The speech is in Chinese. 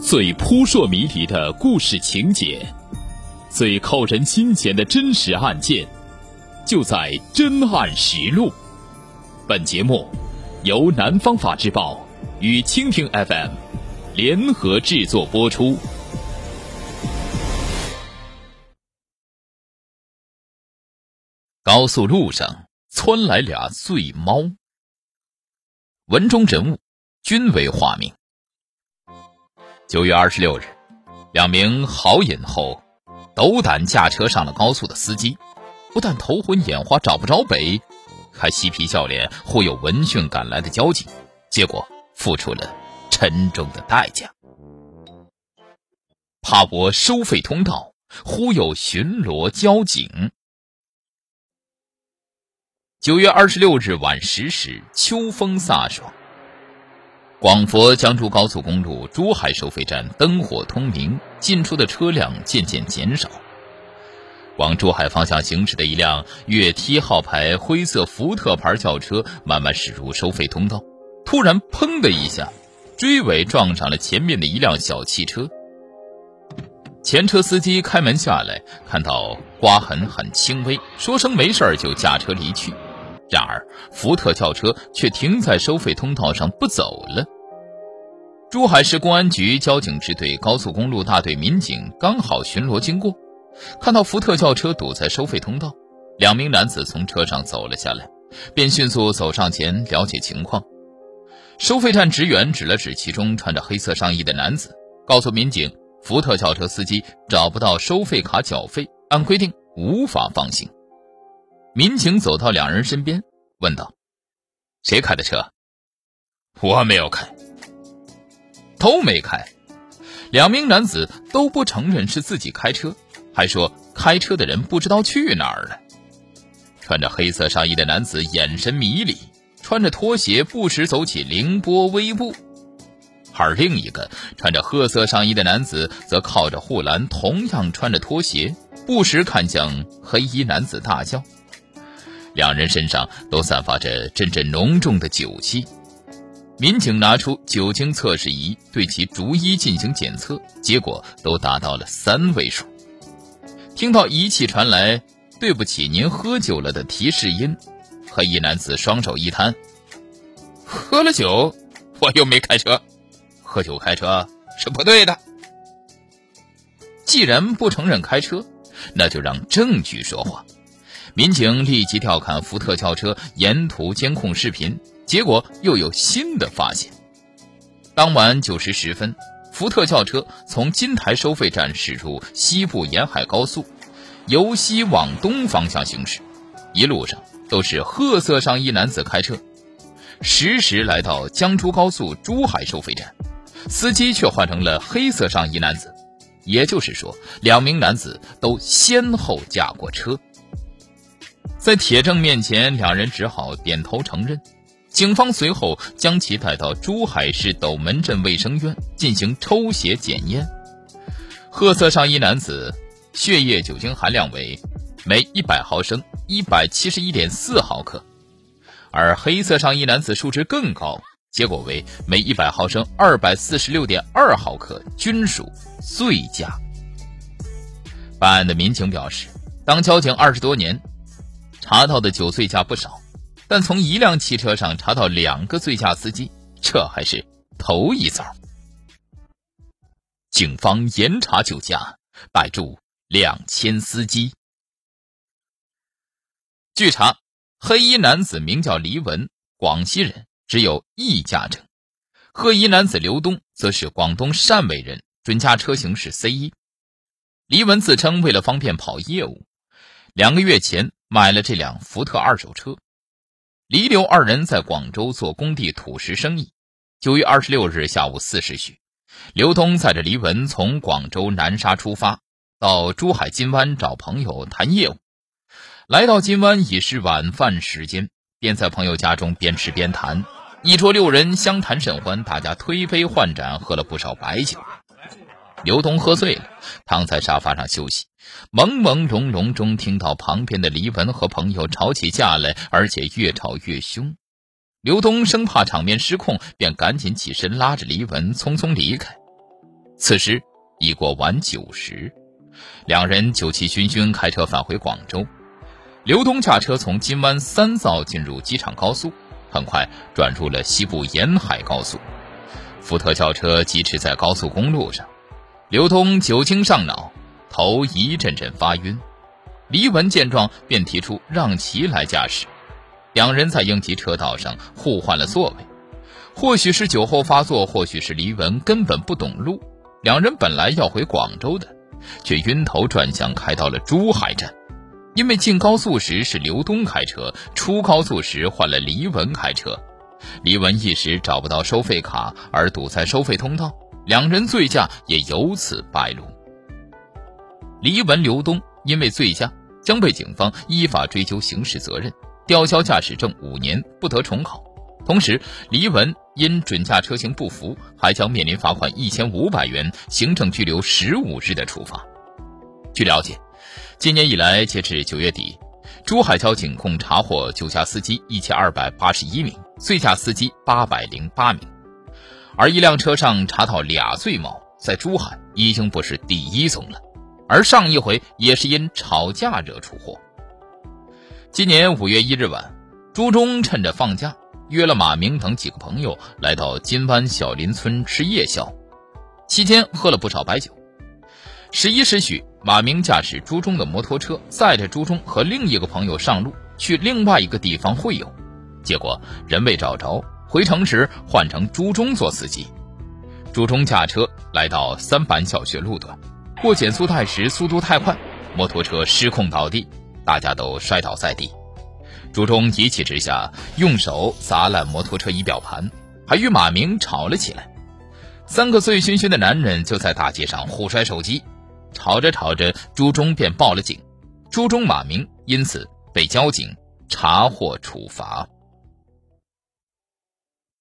最扑朔迷离的故事情节，最扣人心弦的真实案件，就在《真案实录》。本节目由南方法制报与蜻蜓 FM 联合制作播出。高速路上窜来俩醉猫，文中人物均为化名。九月二十六日，两名豪饮后斗胆驾车上了高速的司机，不但头昏眼花找不着北，还嬉皮笑脸忽悠闻讯赶来的交警，结果付出了沉重的代价。爬过收费通道，忽悠巡逻交警。九月二十六日晚十时，秋风飒爽。广佛江珠高速公路珠海收费站灯火通明，进出的车辆渐渐减少。往珠海方向行驶的一辆粤 T 号牌灰色福特牌轿车慢慢驶入收费通道，突然“砰”的一下，追尾撞上了前面的一辆小汽车。前车司机开门下来，看到刮痕很轻微，说声没事就驾车离去。然而，福特轿车却停在收费通道上不走了。珠海市公安局交警支队高速公路大队民警刚好巡逻经过，看到福特轿车堵在收费通道，两名男子从车上走了下来，便迅速走上前了解情况。收费站职员指了指其中穿着黑色上衣的男子，告诉民警，福特轿车司机找不到收费卡缴费，按规定无法放行。民警走到两人身边，问道：“谁开的车？”“我没有开。”“都没开。”两名男子都不承认是自己开车，还说开车的人不知道去哪儿了。穿着黑色上衣的男子眼神迷离，穿着拖鞋不时走起凌波微步，而另一个穿着褐色上衣的男子则靠着护栏，同样穿着拖鞋，不时看向黑衣男子大叫。两人身上都散发着阵阵浓重的酒气，民警拿出酒精测试仪对其逐一进行检测，结果都达到了三位数。听到仪器传来“对不起，您喝酒了”的提示音，黑衣男子双手一摊：“喝了酒，我又没开车，喝酒开车是不对的。既然不承认开车，那就让证据说话。”民警立即调看福特轿车沿途监控视频，结果又有新的发现。当晚九时十分，福特轿车从金台收费站驶入西部沿海高速，由西往东方向行驶，一路上都是褐色上衣男子开车。实时来到江珠高速珠海收费站，司机却换成了黑色上衣男子，也就是说，两名男子都先后驾过车。在铁证面前，两人只好点头承认。警方随后将其带到珠海市斗门镇卫生院进行抽血检验。褐色上衣男子血液酒精含量为每一百毫升一百七十一点四毫克，而黑色上衣男子数值更高，结果为每一百毫升二百四十六点二毫克，均属醉驾。办案的民警表示，当交警二十多年。查到的酒醉驾不少，但从一辆汽车上查到两个醉驾司机，这还是头一遭。警方严查酒驾，逮住两千司机。据查，黑衣男子名叫黎文，广西人，只有一驾证；褐衣男子刘东则是广东汕尾人，准驾车型是 C 一。黎文自称为了方便跑业务，两个月前。买了这辆福特二手车，黎刘二人在广州做工地土石生意。九月二十六日下午四时许，刘东载着黎文从广州南沙出发，到珠海金湾找朋友谈业务。来到金湾已是晚饭时间，便在朋友家中边吃边谈。一桌六人相谈甚欢，大家推杯换盏，喝了不少白酒。刘东喝醉了，躺在沙发上休息。朦朦胧胧中，听到旁边的黎文和朋友吵起架来，而且越吵越凶。刘东生怕场面失控，便赶紧起身拉着黎文匆匆离开。此时已过晚九时，两人酒气熏熏开车返回广州。刘东驾车从金湾三灶进入机场高速，很快转入了西部沿海高速。福特轿车疾驰在高速公路上，刘东酒精上脑，头一阵阵发晕。黎文见状便提出让其来驾驶，两人在应急车道上互换了座位。或许是酒后发作，或许是黎文根本不懂路，两人本来要回广州的，却晕头转向开到了珠海站。因为进高速时是刘东开车，出高速时换了黎文开车。黎文一时找不到收费卡，而堵在收费通道，两人醉驾也由此败露。黎文、刘东因为醉驾，将被警方依法追究刑事责任，吊销驾驶证五年，不得重考。同时，黎文因准驾车型不符，还将面临罚款一千五百元、行政拘留十五日的处罚。据了解，今年以来，截至九月底。珠海交警共查获酒驾司机一千二百八十一名，醉驾司机八百零八名，而一辆车上查到俩醉猫，在珠海已经不是第一宗了，而上一回也是因吵架惹出祸。今年五月一日晚，朱忠趁着放假，约了马明等几个朋友来到金湾小林村吃夜宵，期间喝了不少白酒。十一时许。马明驾驶朱忠的摩托车，载着朱忠和另一个朋友上路去另外一个地方会友，结果人未找着，回城时换成朱忠做司机。朱忠驾车来到三板小学路段，过减速带时速度太快，摩托车失控倒地，大家都摔倒在地。朱忠一气之下用手砸烂摩托车仪表盘，还与马明吵了起来。三个醉醺醺的男人就在大街上互摔手机。吵着吵着，朱忠便报了警，朱忠、马明因此被交警查获处罚。